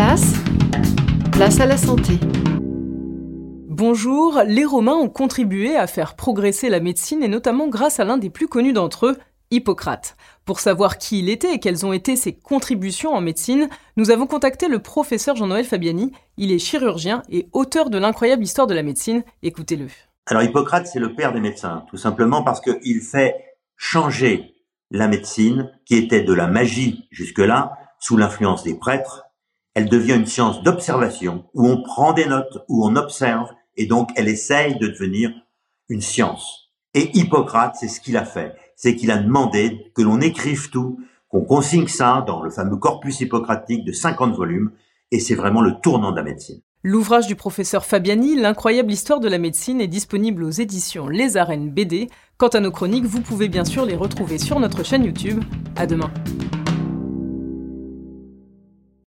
place, place à la santé. Bonjour, les Romains ont contribué à faire progresser la médecine et notamment grâce à l'un des plus connus d'entre eux, Hippocrate. Pour savoir qui il était et quelles ont été ses contributions en médecine, nous avons contacté le professeur Jean-Noël Fabiani. Il est chirurgien et auteur de l'incroyable histoire de la médecine. Écoutez-le. Alors Hippocrate, c'est le père des médecins, tout simplement parce qu'il fait changer la médecine, qui était de la magie jusque-là, sous l'influence des prêtres, elle devient une science d'observation, où on prend des notes, où on observe, et donc elle essaye de devenir une science. Et Hippocrate, c'est ce qu'il a fait, c'est qu'il a demandé que l'on écrive tout, qu'on consigne ça dans le fameux corpus hippocratique de 50 volumes, et c'est vraiment le tournant de la médecine. L'ouvrage du professeur Fabiani, L'incroyable histoire de la médecine, est disponible aux éditions Les Arènes BD. Quant à nos chroniques, vous pouvez bien sûr les retrouver sur notre chaîne YouTube. À demain.